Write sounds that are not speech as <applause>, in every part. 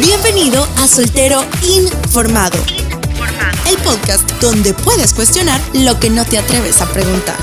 Bienvenido a Soltero Informado, el podcast donde puedes cuestionar lo que no te atreves a preguntar.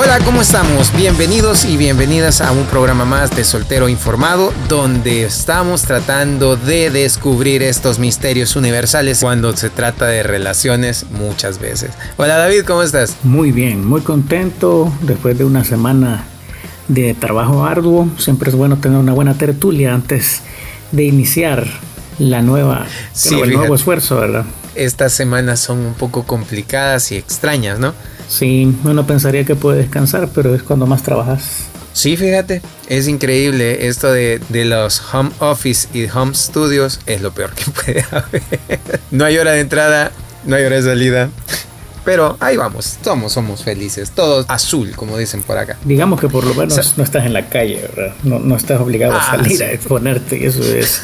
Hola, ¿cómo estamos? Bienvenidos y bienvenidas a un programa más de Soltero Informado, donde estamos tratando de descubrir estos misterios universales cuando se trata de relaciones muchas veces. Hola David, ¿cómo estás? Muy bien, muy contento después de una semana de trabajo arduo. Siempre es bueno tener una buena tertulia antes de iniciar la nueva, el nuevo esfuerzo, ¿verdad? Estas semanas son un poco complicadas y extrañas, ¿no? Sí, uno pensaría que puede descansar, pero es cuando más trabajas. Sí, fíjate, es increíble esto de, los home office y home studios, es lo peor que <laughs> puede haber. No hay hora de entrada, no hay hora de salida. Pero ahí vamos, somos, somos felices, todos azul, como dicen por acá. Digamos que por lo menos no estás en la calle, ¿verdad? No, estás obligado a ah, salir a exponerte, eso es,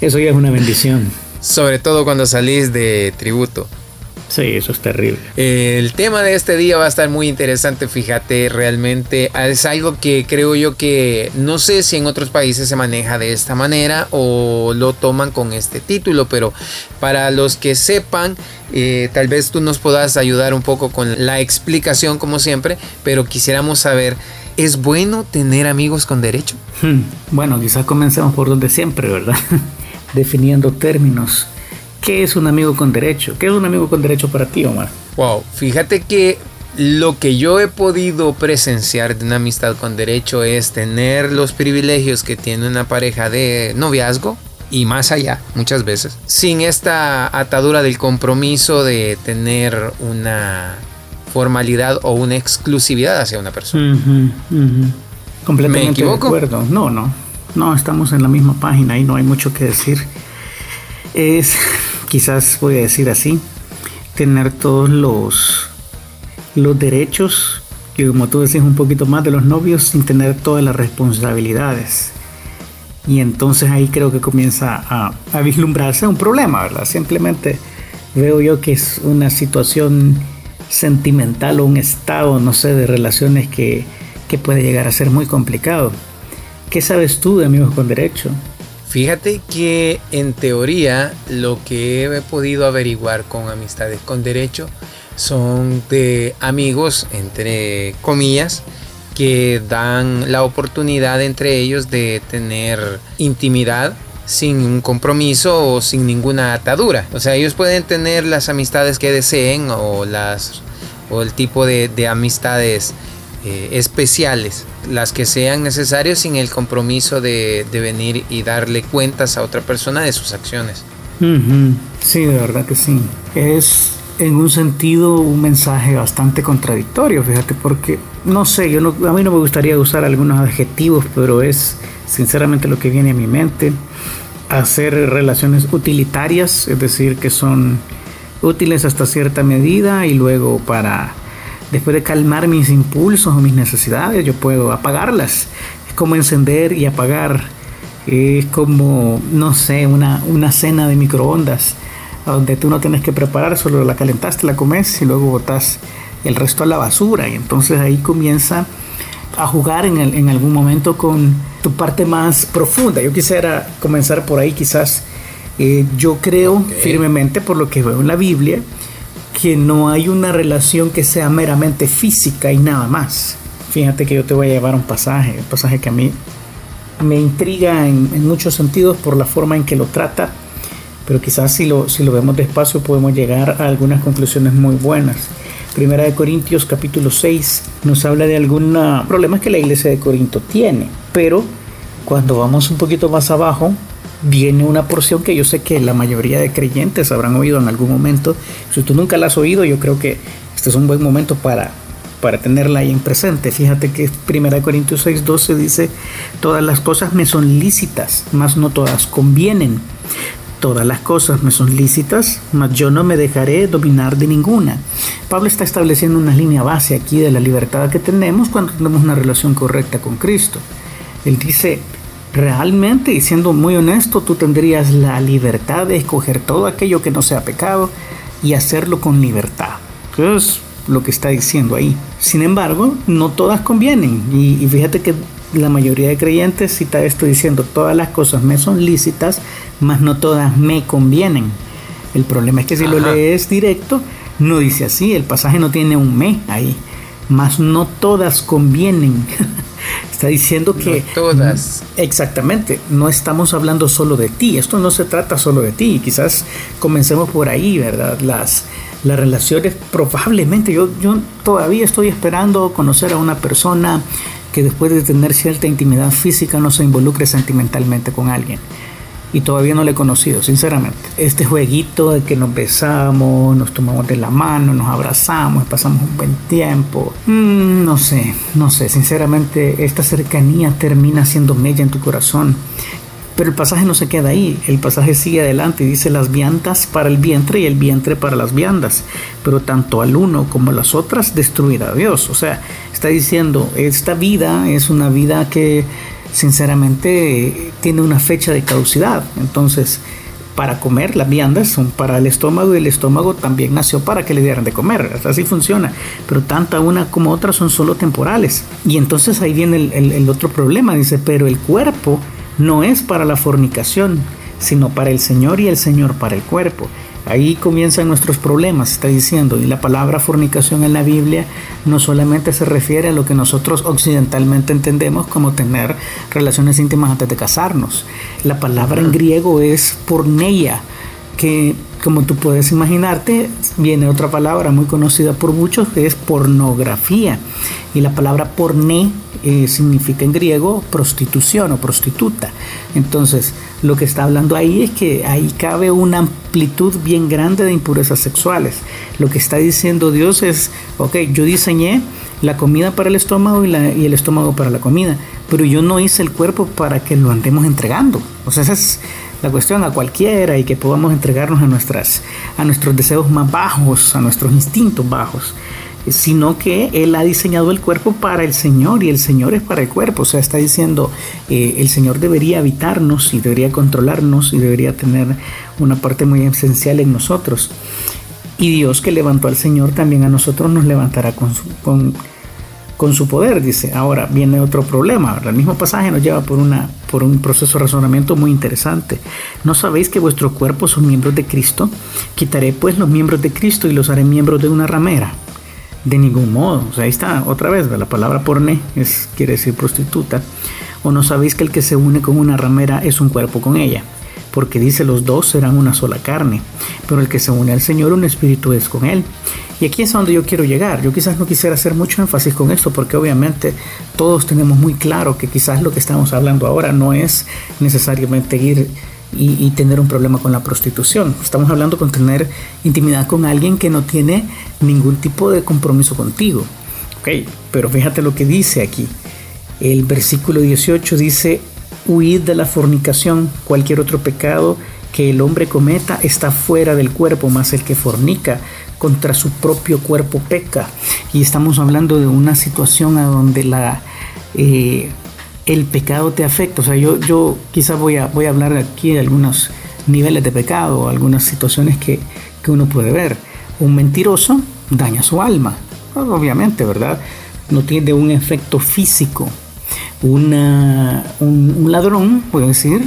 eso ya es una bendición. Sobre todo cuando salís de tributo. Sí, eso es terrible. El tema de este día va a estar muy interesante, fíjate, realmente es algo que creo yo que no sé si en otros países se maneja de esta manera o lo toman con este título, pero para los que sepan, eh, tal vez tú nos puedas ayudar un poco con la explicación como siempre, pero quisiéramos saber, ¿es bueno tener amigos con derecho? Hmm, bueno, quizás comencemos por donde siempre, ¿verdad? <laughs> Definiendo términos. ¿Qué es un amigo con derecho? ¿Qué es un amigo con derecho para ti, Omar? Wow, fíjate que lo que yo he podido presenciar de una amistad con derecho es tener los privilegios que tiene una pareja de noviazgo y más allá muchas veces, sin esta atadura del compromiso de tener una formalidad o una exclusividad hacia una persona. Completamente ¿Me equivoco? de acuerdo. No, no. No, estamos en la misma página y no hay mucho que decir. Es quizás voy a decir así, tener todos los, los derechos, y como tú decís un poquito más de los novios, sin tener todas las responsabilidades. Y entonces ahí creo que comienza a, a vislumbrarse un problema, ¿verdad? Simplemente veo yo que es una situación sentimental o un estado, no sé, de relaciones que, que puede llegar a ser muy complicado. ¿Qué sabes tú de amigos con derecho? Fíjate que en teoría lo que he podido averiguar con amistades con derecho son de amigos, entre comillas, que dan la oportunidad entre ellos de tener intimidad sin un compromiso o sin ninguna atadura. O sea, ellos pueden tener las amistades que deseen o las o el tipo de, de amistades eh, especiales, las que sean necesarias sin el compromiso de, venir y darle cuentas a otra persona de sus acciones. Sí, de verdad que sí. Es en un sentido un mensaje bastante contradictorio, fíjate, porque no sé, yo a mí no me gustaría usar algunos adjetivos, pero es sinceramente lo que viene a mi mente. Hacer relaciones utilitarias, es decir, que son útiles hasta cierta medida y luego para después de calmar mis impulsos o mis necesidades, yo puedo apagarlas. Es como encender y apagar. Es como, no sé, una, una cena de microondas, donde tú no tienes que preparar, solo la calentaste, la comes y luego botas el resto a la basura. Y entonces ahí comienza a jugar en, en algún momento con tu parte más profunda. Yo quisiera comenzar por ahí, quizás. Eh, yo creo firmemente, por lo que veo en la Biblia, que no hay una relación que sea meramente física y nada más. Fíjate que yo te voy a llevar un pasaje, un pasaje que a mí me intriga en, muchos sentidos por la forma en que lo trata, pero quizás si lo, si lo vemos despacio podemos llegar a algunas conclusiones muy buenas. Primera de Corintios capítulo 6 nos habla de algunos problemas que la iglesia de Corinto tiene, pero cuando vamos un poquito más abajo viene una porción que yo sé que la mayoría de creyentes habrán oído en algún momento. Si tú nunca la has oído, yo creo que este es un buen momento para, para tenerla ahí en presente. Fíjate que 1 Corintios 6, 12 dice, todas las cosas me son lícitas, mas no todas convienen. Todas las cosas me son lícitas, mas yo no me dejaré dominar de ninguna. Pablo está estableciendo una línea base aquí de la libertad que tenemos cuando tenemos una relación correcta con Cristo. Él dice, realmente, y siendo muy honesto, tú tendrías la libertad de escoger todo aquello que no sea pecado y hacerlo con libertad. Eso es lo que está diciendo ahí. Sin embargo, no todas convienen. Y, fíjate que la mayoría de creyentes cita esto diciendo, todas las cosas me son lícitas, mas no todas me convienen. El problema es que si lo lees directo, no dice así, el pasaje no tiene un me ahí, mas no todas convienen. <laughs> Está diciendo que... todas. Exactamente, no estamos hablando solo de ti, esto no se trata solo de ti, quizás comencemos por ahí, ¿verdad? Las, las relaciones, probablemente, yo, yo todavía estoy esperando conocer a una persona que después de tener cierta intimidad física no se involucre sentimentalmente con alguien y todavía no le he conocido, sinceramente. Este jueguito de que nos besamos, nos tomamos de la mano, nos abrazamos, pasamos un buen tiempo. Mm, no sé, no sé, sinceramente esta cercanía termina siendo mella en tu corazón. Pero el pasaje no se queda ahí, el pasaje sigue adelante y dice las viandas para el vientre y el vientre para las viandas, pero tanto al uno como a las otras destruirá Dios. O sea, está diciendo, esta vida es una vida que sinceramente tiene una fecha de caducidad. Entonces, para comer, las viandas son para el estómago y el estómago también nació para que le dieran de comer. Así funciona. Pero tanto una como otra son solo temporales. Y entonces ahí viene el otro problema. Dice, pero el cuerpo no es para la fornicación, sino para el Señor y el Señor para el cuerpo. Ahí comienzan nuestros problemas, está diciendo, y la palabra fornicación en la Biblia no solamente se refiere a lo que nosotros occidentalmente entendemos como tener relaciones íntimas antes de casarnos. La palabra en griego es porneia, que como tú puedes imaginarte, viene otra palabra muy conocida por muchos que es pornografía. Y la palabra porné eh, significa en griego prostitución o prostituta. Entonces, lo que está hablando ahí es que ahí cabe una amplitud bien grande de impurezas sexuales. Lo que está diciendo Dios es, ok, yo diseñé la comida para el estómago y, y el estómago para la comida, pero yo no hice el cuerpo para que lo andemos entregando. O sea, esa es la cuestión a cualquiera y que podamos entregarnos a, nuestras, a nuestros deseos más bajos, a nuestros instintos bajos sino que Él ha diseñado el cuerpo para el Señor y el Señor es para el cuerpo. O sea, está diciendo, eh, el Señor debería habitarnos y debería controlarnos y debería tener una parte muy esencial en nosotros. Y Dios que levantó al Señor también a nosotros nos levantará con con, con su poder, dice. Ahora viene otro problema. El mismo pasaje nos lleva por, un proceso de razonamiento muy interesante. ¿No sabéis que vuestros cuerpos son miembros de Cristo? Quitaré pues los miembros de Cristo y los haré miembros de una ramera. De ningún modo. O sea, ahí está otra vez. La palabra porné es, quiere decir prostituta. ¿O no sabéis que el que se une con una ramera es un cuerpo con ella? Porque dice los dos serán una sola carne. Pero el que se une al Señor, un espíritu es con él. Y aquí es a donde yo quiero llegar. Yo quizás no quisiera hacer mucho énfasis con esto porque obviamente todos tenemos muy claro que quizás lo que estamos hablando ahora no es necesariamente ir y, tener un problema con la prostitución. Estamos hablando con tener intimidad con alguien que no tiene ningún tipo de compromiso contigo. Ok, pero fíjate lo que dice aquí. El versículo 18 dice, huid de la fornicación, cualquier otro pecado que el hombre cometa está fuera del cuerpo, más el que fornica contra su propio cuerpo peca. Y estamos hablando de una situación a donde la, eh, el pecado te afecta. O sea, yo, yo quizás voy a, voy a hablar aquí de algunos niveles de pecado, algunas situaciones que, que uno puede ver. Un mentiroso daña su alma, obviamente, ¿verdad? No tiene un efecto físico. Una, un, un ladrón, puede decir,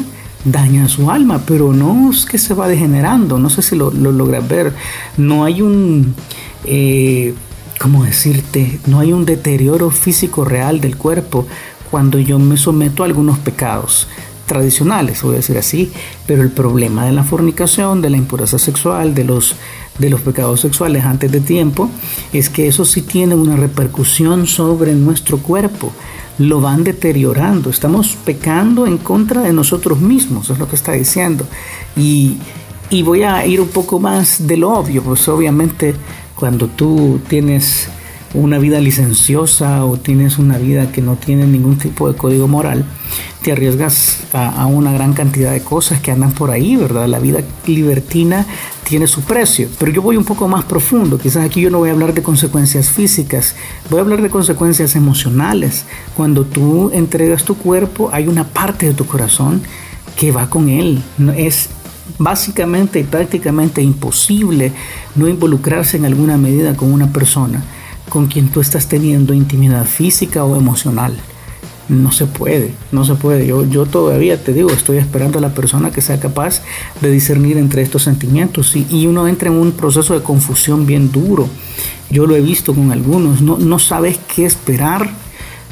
daña su alma, pero no es que se va degenerando, no sé si lo, logras ver, no hay un, eh, ¿cómo decirte? No hay un deterioro físico real del cuerpo cuando yo me someto a algunos pecados tradicionales, voy a decir así, pero el problema de la fornicación, de la impureza sexual, de los, de los pecados sexuales antes de tiempo, es que eso sí tiene una repercusión sobre nuestro cuerpo lo van deteriorando. Estamos pecando en contra de nosotros mismos, es lo que está diciendo. Y, voy a ir un poco más de lo obvio, pues obviamente cuando tú tienes una vida licenciosa o tienes una vida que no tiene ningún tipo de código moral, te arriesgas a, una gran cantidad de cosas que andan por ahí, ¿verdad? La vida libertina tiene su precio, pero yo voy un poco más profundo, quizás aquí yo no voy a hablar de consecuencias físicas, voy a hablar de consecuencias emocionales. Cuando tú entregas tu cuerpo, hay una parte de tu corazón que va con él, es básicamente y prácticamente imposible no involucrarse en alguna medida con una persona con quien tú estás teniendo intimidad física o emocional. No se puede, no se puede. Yo, yo todavía te digo, estoy esperando a la persona que sea capaz de discernir entre estos sentimientos y, uno entra en un proceso de confusión bien duro. Yo lo he visto con algunos, no, no sabes qué esperar,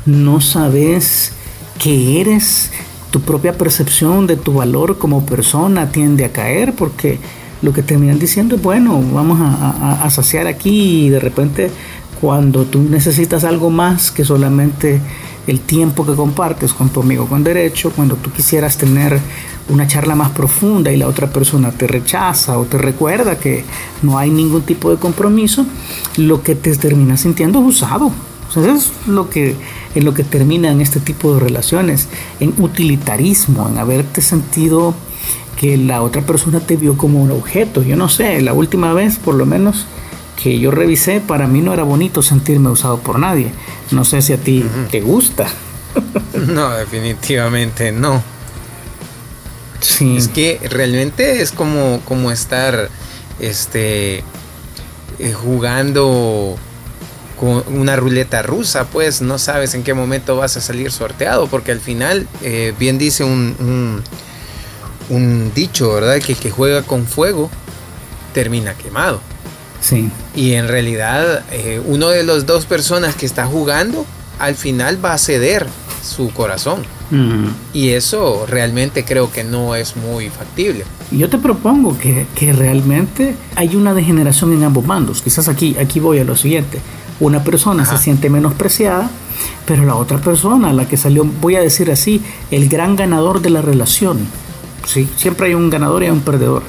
no sabes qué eres, tu propia percepción de tu valor como persona tiende a caer porque lo que terminan diciendo es, bueno, vamos a, a, saciar aquí y de repente cuando tú necesitas algo más que solamente el tiempo que compartes con tu amigo con derecho, cuando tú quisieras tener una charla más profunda y la otra persona te rechaza o te recuerda que no hay ningún tipo de compromiso, lo que te termina sintiendo es usado. eso es lo que, en lo que termina en este tipo de relaciones, en utilitarismo, en haberte sentido que la otra persona te vio como un objeto. Yo no sé, la última vez por lo menos que yo revisé, para mí no era bonito sentirme usado por nadie. No sé si a ti te gusta. <laughs> no, definitivamente no. Sí. Es que realmente es como, como estar este, eh, jugando con una ruleta rusa, pues no sabes en qué momento vas a salir sorteado, porque al final, eh, bien dice un, un, dicho, ¿verdad? Que que juega con fuego termina quemado. Sí. Y en realidad, eh, uno de las dos personas que está jugando, al final va a ceder su corazón. Y eso realmente creo que no es muy factible. Yo te propongo que, que, realmente hay una degeneración en ambos bandos. Quizás aquí, aquí voy a lo siguiente. Una persona se siente menospreciada, pero la otra persona, la que salió, voy a decir así, el gran ganador de la relación. ¿sí? Siempre hay un ganador y hay un perdedor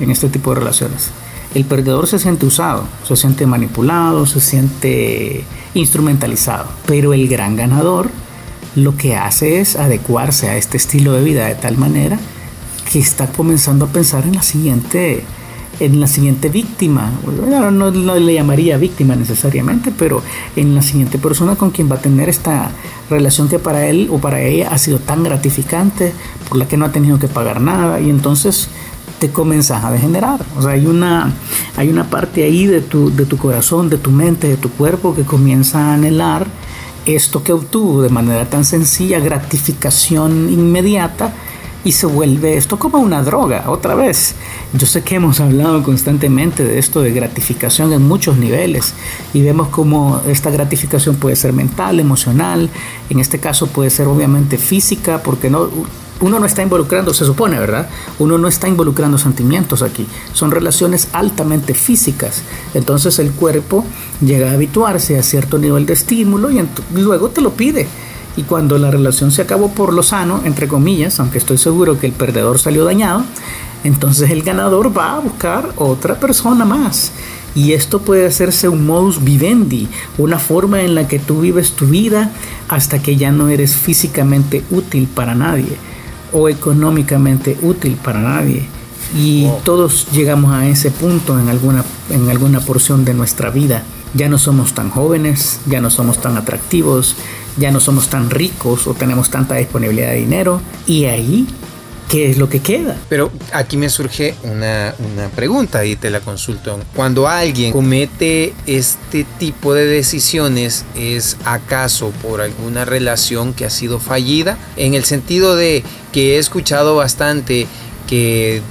en este tipo de relaciones el perdedor se siente usado, se siente manipulado, se siente instrumentalizado. Pero el gran ganador lo que hace es adecuarse a este estilo de vida de tal manera que está comenzando a pensar en la siguiente en la siguiente víctima, no, no, le llamaría víctima necesariamente, pero en la siguiente persona con quien va a tener esta relación que para él o para ella ha sido tan gratificante, por la que no ha tenido que pagar nada, y entonces te comienzas a degenerar. O sea, hay una, hay una parte ahí de tu, de tu corazón, de tu mente, de tu cuerpo que comienza a anhelar esto que obtuvo de manera tan sencilla, gratificación inmediata, y se vuelve esto como una droga, otra vez. Yo sé que hemos hablado constantemente de esto de gratificación en muchos niveles y vemos cómo esta gratificación puede ser mental, emocional, en este caso puede ser obviamente física, porque no uno no está involucrando, se supone, ¿verdad? Uno no está involucrando sentimientos aquí. Son relaciones altamente físicas. Entonces el cuerpo llega a habituarse a cierto nivel de estímulo y, luego te lo pide. Y cuando la relación se acabó por lo sano, entre comillas, aunque estoy seguro que el perdedor salió dañado, entonces el ganador va a buscar otra persona más. Y esto puede hacerse un modus vivendi, una forma en la que tú vives tu vida hasta que ya no eres físicamente útil para nadie o económicamente útil para nadie. Y todos llegamos a ese punto en alguna, en alguna porción de nuestra vida. Ya no somos tan jóvenes, ya no somos tan atractivos, ya no somos tan ricos o tenemos tanta disponibilidad de dinero. Y ahí ¿qué es lo que queda? Pero aquí me surge una, una, pregunta y te la consulto. Cuando alguien comete este tipo de decisiones, ¿es acaso por alguna relación que ha sido fallida? En el sentido de que he escuchado bastante que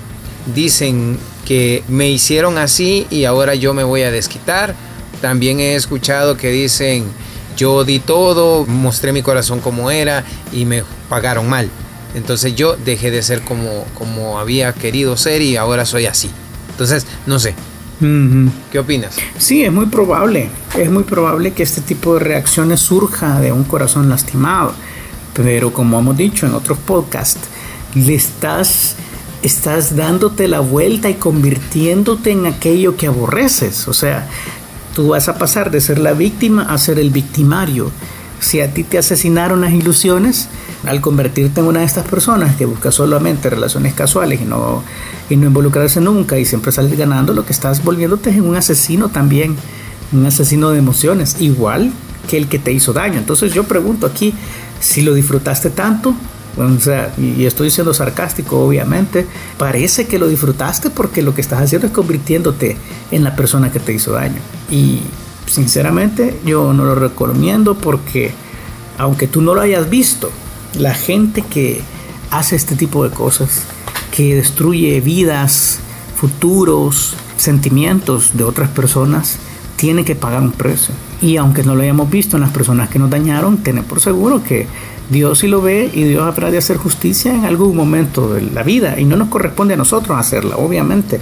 dicen que me hicieron así y ahora yo me voy a desquitar. También he escuchado que dicen yo di todo, mostré mi corazón como era y me pagaron mal. Entonces yo dejé de ser como, como había querido ser y ahora soy así. Entonces, no sé. ¿Qué opinas? Sí, es muy probable. Es muy probable que este tipo de reacciones surja de un corazón lastimado. Pero como hemos dicho en otros podcasts, le estás, estás dándote la vuelta y convirtiéndote en aquello que aborreces. O sea, tú vas a pasar de ser la víctima a ser el victimario. Si a ti te asesinaron las ilusiones, al convertirte en una de estas personas que busca solamente relaciones casuales y no, y no involucrarse nunca y siempre salir ganando, lo que estás volviéndote es un asesino también, un asesino de emociones, igual que el que te hizo daño. Entonces yo pregunto aquí, si lo disfrutaste tanto, Y estoy siendo sarcástico, obviamente. Parece que lo disfrutaste porque lo que estás haciendo es convirtiéndote en la persona que te hizo daño. Y sinceramente, yo no lo recomiendo porque, aunque tú no lo hayas visto, la gente que hace este tipo de cosas, que destruye vidas, futuros, sentimientos de otras personas, tiene que pagar un precio. Y aunque no lo hayamos visto en las personas que nos dañaron, tener por seguro que Dios sí lo ve y Dios habrá de hacer justicia en algún momento de la vida y no nos corresponde a nosotros hacerla, obviamente.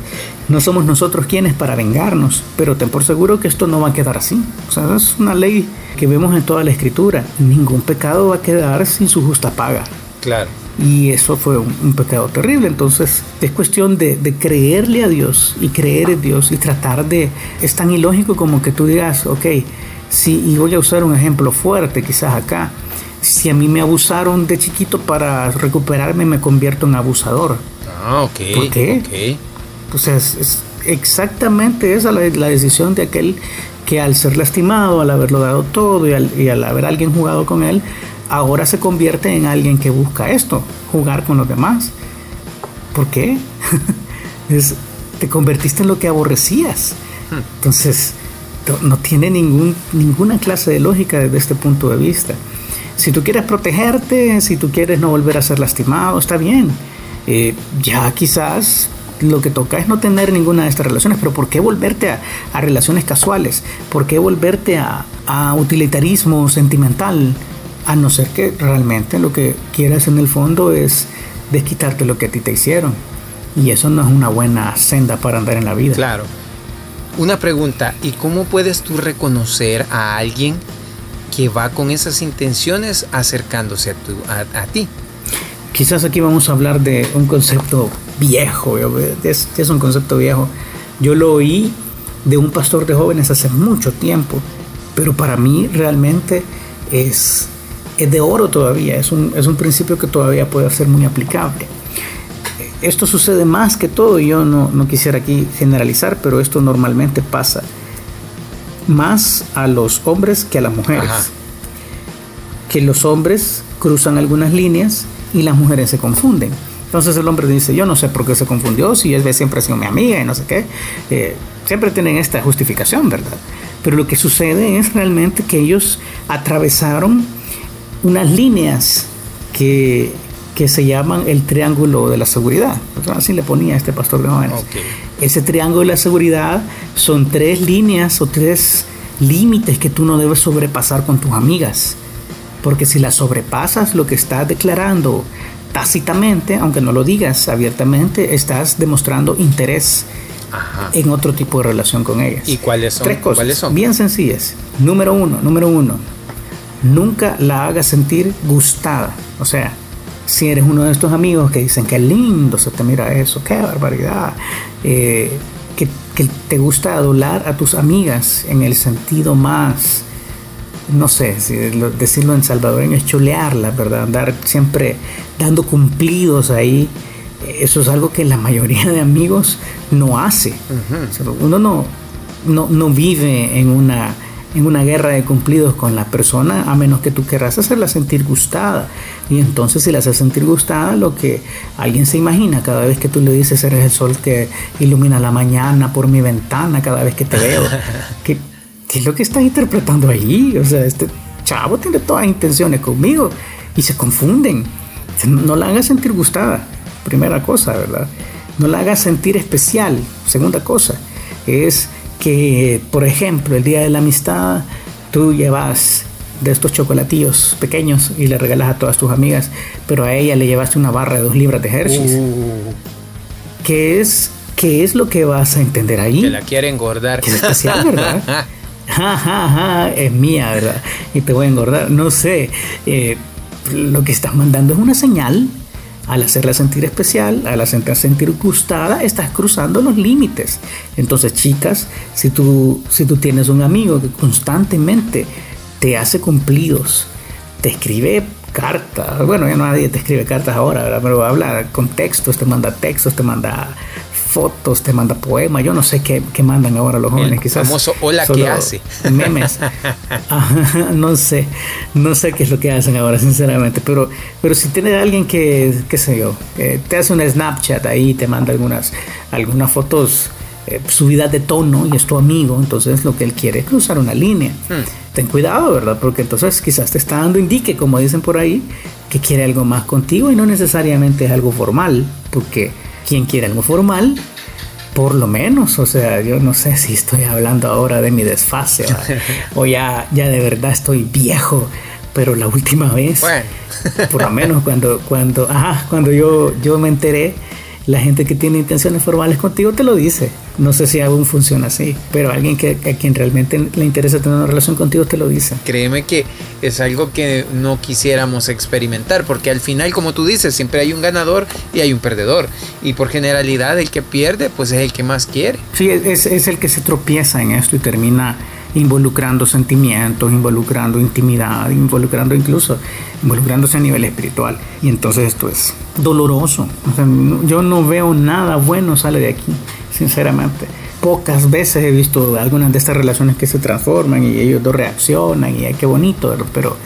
No somos nosotros quienes para vengarnos, pero ten por seguro que esto no va a quedar así. O sea, es una ley que vemos en toda la escritura. Ningún pecado va a quedar sin su justa paga. Claro. Y eso fue un, pecado terrible. Entonces es cuestión de, de, creerle a Dios y creer en Dios y tratar de... Es tan ilógico como que tú digas, ok, sí, y voy a usar un ejemplo fuerte quizás acá si a mí me abusaron de chiquito para recuperarme me convierto en abusador. Ah, ok. ¿Por qué? Pues es, exactamente esa la, la, decisión de aquel que al ser lastimado, al haberlo dado todo y al, y al haber alguien jugado con él, ahora se convierte en alguien que busca esto, jugar con los demás. ¿Por qué? <laughs> es, te convertiste en lo que aborrecías. Hmm. Entonces, no tiene ningún, ninguna clase de lógica desde este punto de vista. Si tú quieres protegerte, si tú quieres no volver a ser lastimado, está bien. Eh, ya quizás lo que toca es no tener ninguna de estas relaciones, pero ¿por qué volverte a, relaciones casuales? ¿Por qué volverte a, a, utilitarismo sentimental? A no ser que realmente lo que quieras en el fondo es desquitarte lo que a ti te hicieron. Y eso no es una buena senda para andar en la vida. Claro. Una pregunta, ¿y cómo puedes tú reconocer a alguien que va con esas intenciones acercándose a, ti. Quizás aquí vamos a hablar de un concepto viejo, es, es un concepto viejo. Yo lo oí de un pastor de jóvenes hace mucho tiempo, pero para mí realmente es, es de oro todavía, es un, es un principio que todavía puede ser muy aplicable. Esto sucede más que todo, y yo no, no quisiera aquí generalizar, pero esto normalmente pasa más a los hombres que a las mujeres. Que los hombres cruzan algunas líneas y las mujeres se confunden. Entonces el hombre dice, yo no sé por qué se confundió, si es siempre ha sido mi amiga y no sé qué. Eh, siempre tienen esta justificación, ¿verdad? Pero lo que sucede es realmente que ellos atravesaron unas líneas que, que se llaman el triángulo de la seguridad. Así le ponía a este pastor de jóvenes. Ese triángulo de la seguridad son tres líneas o tres límites que tú no debes sobrepasar con tus amigas. Porque si las sobrepasas, lo que estás declarando tácitamente, aunque no lo digas abiertamente, estás demostrando interés en otro tipo de relación con ellas. ¿Y cuáles son? Tres cosas ¿Cuáles son? bien sencillas. Número uno, número uno, nunca la hagas sentir gustada. O sea, si eres uno de estos amigos que dicen que lindo se te mira eso, qué barbaridad, eh, que, te gusta adular a tus amigas en el sentido más, no sé, si decirlo en salvadoreño es chulearla, ¿verdad? Andar siempre dando cumplidos ahí. Eso es algo que la mayoría de amigos no hace. Uno no, no, no vive en una en una guerra de cumplidos con la persona, a menos que tú querrás hacerla sentir gustada. Y entonces si la haces sentir gustada, lo que alguien se imagina cada vez que tú le dices, eres el sol que ilumina la mañana por mi ventana cada vez que te veo. <laughs> ¿Qué, es lo que estás interpretando ahí? O sea, este chavo tiene todas intenciones conmigo y se confunden. No la hagas sentir gustada, primera cosa, ¿verdad? No la hagas sentir especial, segunda cosa. Es que, por ejemplo, el día de la amistad, tú llevas de estos chocolatillos pequeños y le regalas a todas tus amigas, pero a ella le llevaste una barra de dos libras de Hershey's. Uh. ¿Qué es, ¿Qué es lo que vas a entender ahí? Que la quiere engordar. Que es especial, ¿verdad? <laughs> es mía, ¿verdad? Y te voy a engordar. No sé. Eh, lo que estás mandando es una señal al hacerla sentir especial, al hacerla sentir gustada, estás cruzando los límites. Entonces, chicas, si tú, si tú tienes un amigo que constantemente te hace cumplidos, te escribe cartas, bueno, ya nadie te escribe cartas ahora, ¿verdad? pero habla con textos, te manda textos, te manda fotos, te manda poemas, yo no sé qué, qué mandan ahora los jóvenes, El quizás. famoso hola que hace. <laughs> Memes. no sé, no sé qué es lo que hacen ahora, sinceramente, pero, pero si tienes a alguien que, qué sé yo, que te hace un Snapchat ahí, te manda algunas, algunas fotos eh, subida de tono y es tu amigo, entonces lo que él quiere es cruzar una línea. Hmm. Ten cuidado, ¿verdad? Porque entonces quizás te está dando indique, como dicen por ahí, que quiere algo más contigo y no necesariamente es algo formal, porque quien quiere algo formal, por lo menos, o sea, yo no sé si estoy hablando ahora de mi desfase <laughs> o ya, ya de verdad estoy viejo, pero la última vez, por lo menos cuando, cuando, ajá, cuando yo, yo me enteré, la gente que tiene intenciones formales contigo te lo dice. No sé si aún funciona así, pero alguien que, a quien realmente le interesa tener una relación contigo te lo dice. Créeme que es algo que no quisiéramos experimentar, porque al final, como tú dices, siempre hay un ganador y hay un perdedor. Y por generalidad, el que pierde, pues es el que más quiere. Sí, es, es el que se tropieza en esto y termina involucrando sentimientos, involucrando intimidad, involucrando incluso, involucrándose a nivel espiritual. Y entonces esto es doloroso. yo no veo nada bueno sale de aquí, sinceramente. Pocas veces he visto algunas de estas relaciones que se transforman y ellos dos reaccionan y ay, qué bonito, pero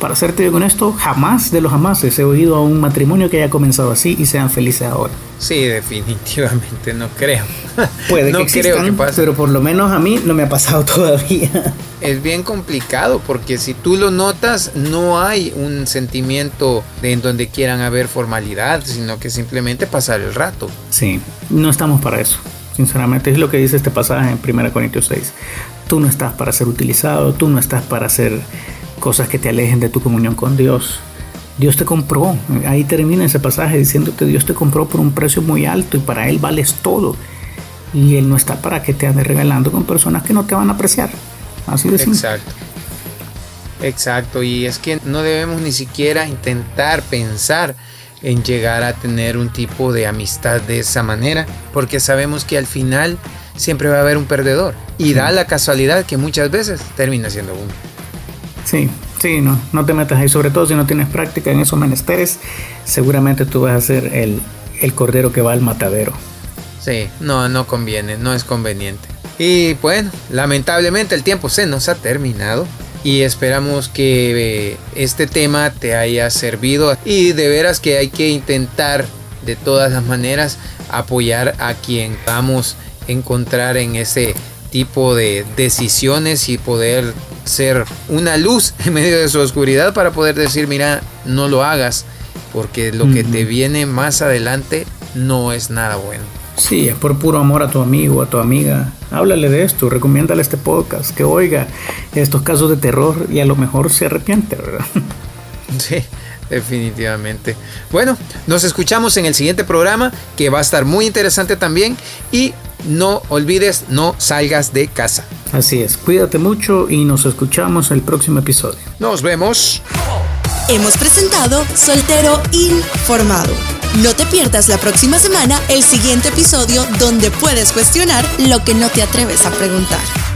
para serte con esto, jamás de los jamás he oído a un matrimonio que haya comenzado así y sean felices ahora. Sí, definitivamente, no creo. <laughs> Puede que existan, pero por lo menos a mí no me ha pasado <laughs> todavía. Es bien complicado porque si tú lo notas, no hay un sentimiento de en donde quieran haber formalidad, sino que simplemente pasar el rato. Sí, no estamos para eso. Sinceramente, es lo que dice este pasaje en 1 Corintios 6. Tú no estás para ser utilizado, tú no estás para hacer cosas que te alejen de tu comunión con Dios. Dios te compró. Ahí termina ese pasaje diciéndote Dios te compró por un precio muy alto y para Él vales todo. Y Él no está para que te ande regalando con personas que no te van a apreciar. Así de simple. Exacto. Exacto. Y es que no debemos ni siquiera intentar pensar en llegar a tener un tipo de amistad de esa manera, porque sabemos que al final siempre va a haber un perdedor. Y da la casualidad que muchas veces termina siendo uno. Sí, Sí, no, no te metas ahí, sobre todo si no tienes práctica en esos menesteres, seguramente tú vas a ser el, el cordero que va al matadero. Sí, no, no conviene, no es conveniente. Y bueno, lamentablemente el tiempo se nos ha terminado y esperamos que eh, este tema te haya servido y de veras que hay que intentar de todas las maneras apoyar a quien vamos a encontrar en ese tipo de decisiones y poder ser una luz en medio de su oscuridad para poder decir, mira, no lo hagas, porque lo que te viene más adelante no es nada bueno. Sí, es por puro amor a tu amigo, a tu amiga. Háblale de esto, recomiéndale este podcast, que oiga estos casos de terror y a lo mejor se arrepiente, ¿verdad? <laughs> Sí, definitivamente. Bueno, nos escuchamos en el siguiente programa que va a estar muy interesante también y no olvides, no salgas de casa. Así es, cuídate mucho y nos escuchamos el próximo episodio. Nos vemos. Hemos presentado Soltero Informado. No te pierdas la próxima semana el siguiente episodio donde puedes cuestionar lo que no te atreves a preguntar.